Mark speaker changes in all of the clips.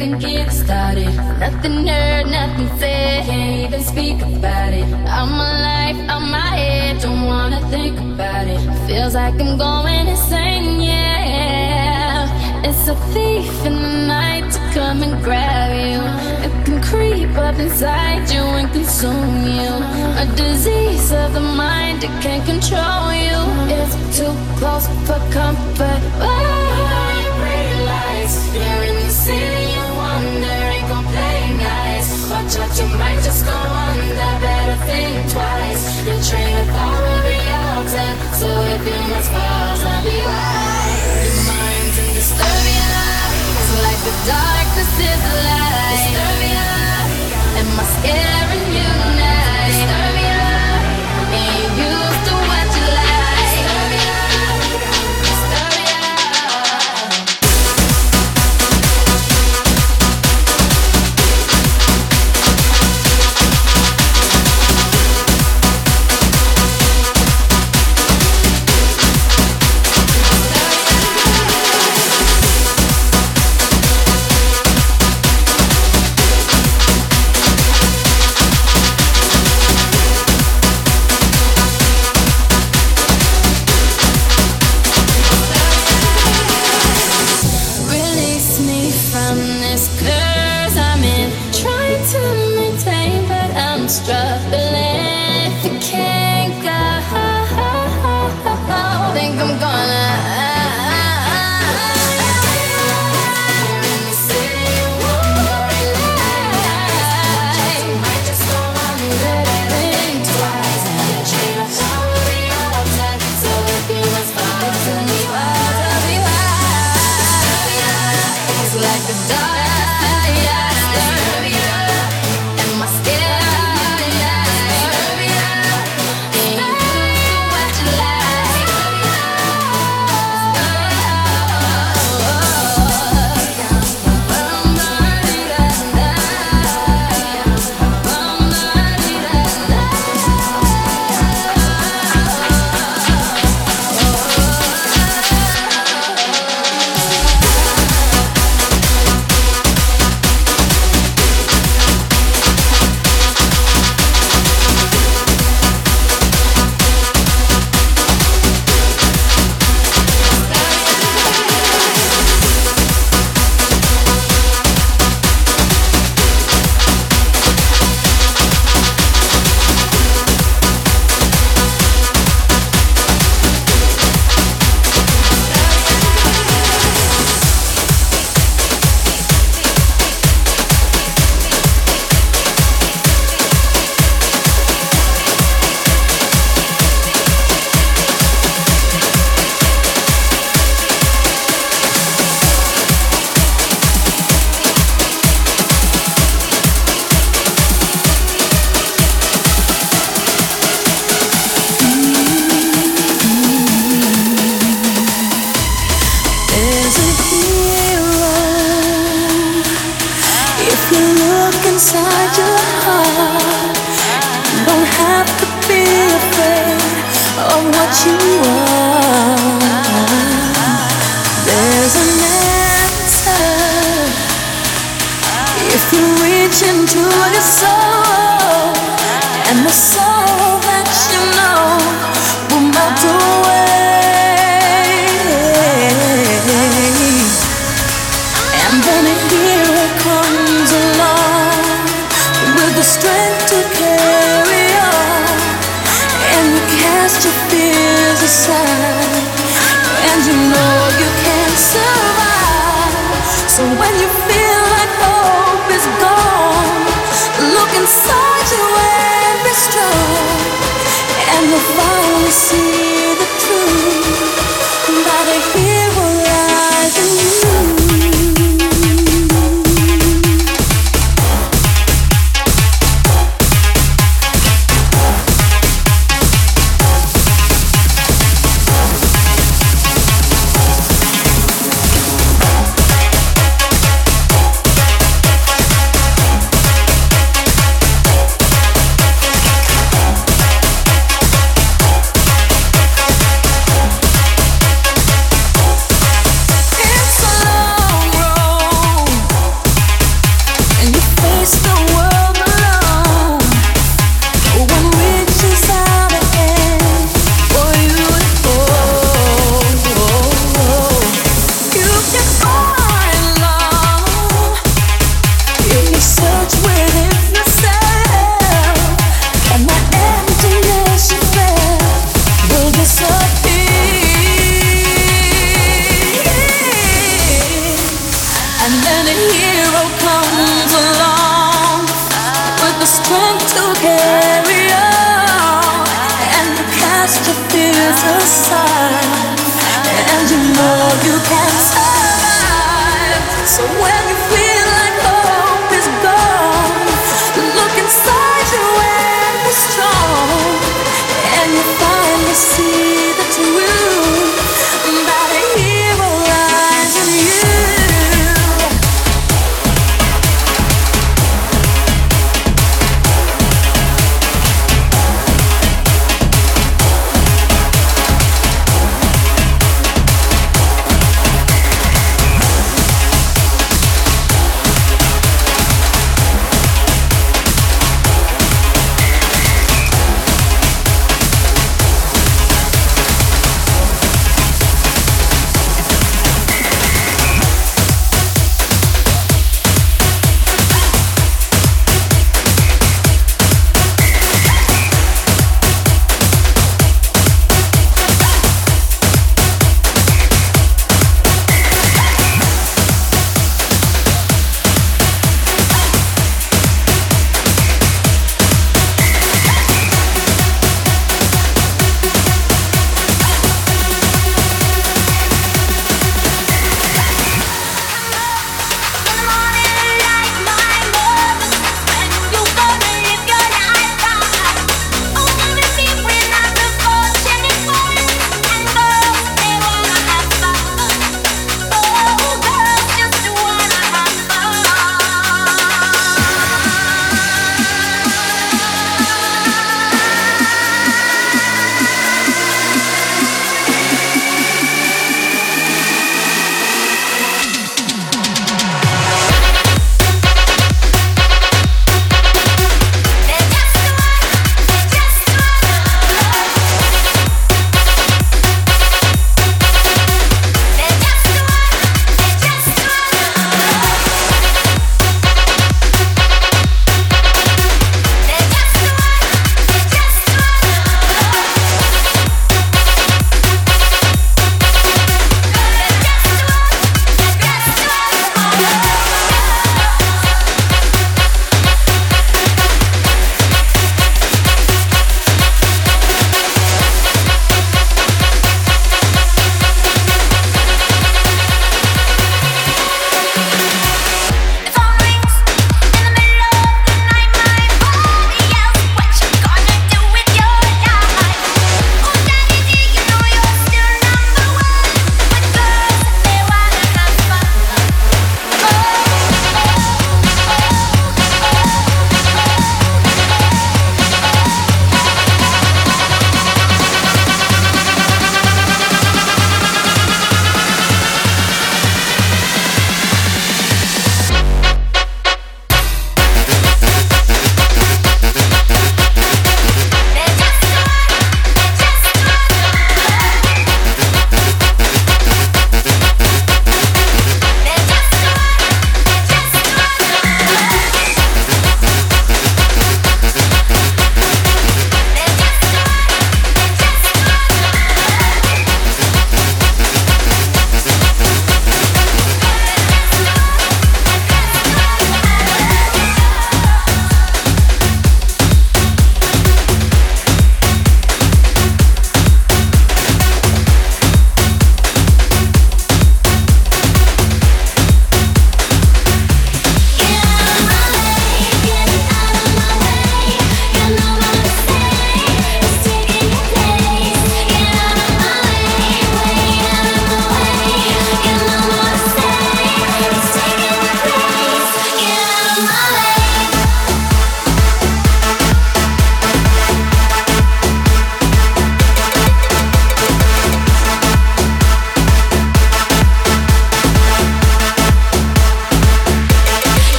Speaker 1: even get started. Nothing heard, nothing said, can't even speak about it. I'm alive, I'm my head, don't wanna think about it. Feels like I'm going insane, yeah. It's a thief in the night to come and grab you. It can creep up inside you and consume you. A disease of the mind, it can't control you. It's too close for comfort. Oh, pretty realize you're in the city, you gon' play nice. Watch out, you might just go under. Better think twice. Your train of thought will be altered, so if you must pause, I'll be wise. Your mind's in disturbia. It's like the darkness is light. Disturbia. Am I scaring you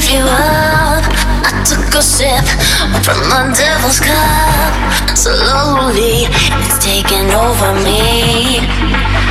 Speaker 1: give you up. I
Speaker 2: took a sip from the devil's cup. Slowly, it's taking over me.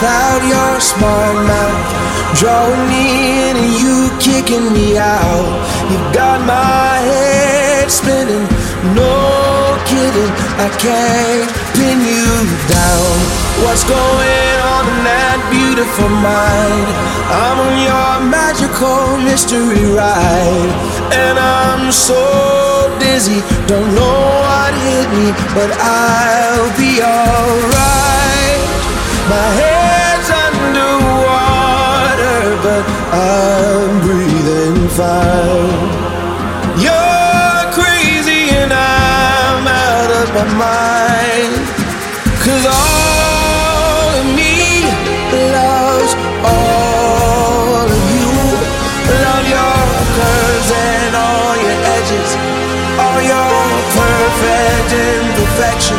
Speaker 3: Without your smart mouth? Drawing me in and you kicking me out. You got my head spinning. No kidding, I can't pin you down. What's going on in that beautiful mind? I'm on your magical mystery ride And I'm so dizzy, don't know what hit me But I'll be alright My head but I'm breathing fine. You're crazy and I'm out of my mind. Cause all imperfections.